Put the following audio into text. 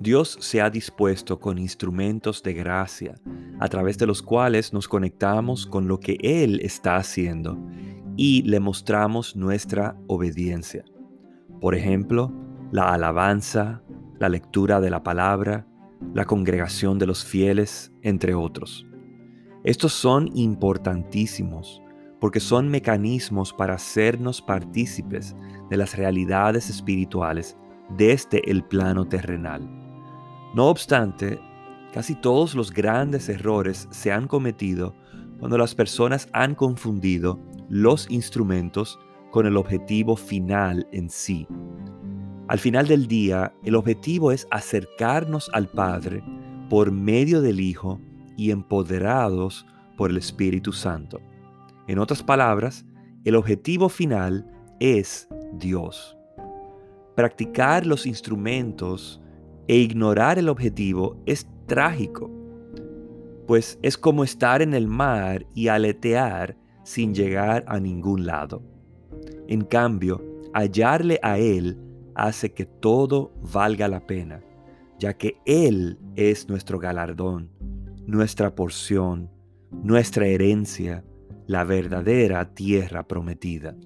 Dios se ha dispuesto con instrumentos de gracia, a través de los cuales nos conectamos con lo que Él está haciendo y le mostramos nuestra obediencia. Por ejemplo, la alabanza, la lectura de la palabra, la congregación de los fieles, entre otros. Estos son importantísimos porque son mecanismos para hacernos partícipes de las realidades espirituales desde el plano terrenal. No obstante, casi todos los grandes errores se han cometido cuando las personas han confundido los instrumentos con el objetivo final en sí. Al final del día, el objetivo es acercarnos al Padre por medio del Hijo y empoderados por el Espíritu Santo. En otras palabras, el objetivo final es Dios. Practicar los instrumentos e ignorar el objetivo es trágico, pues es como estar en el mar y aletear sin llegar a ningún lado. En cambio, hallarle a Él hace que todo valga la pena, ya que Él es nuestro galardón, nuestra porción, nuestra herencia, la verdadera tierra prometida.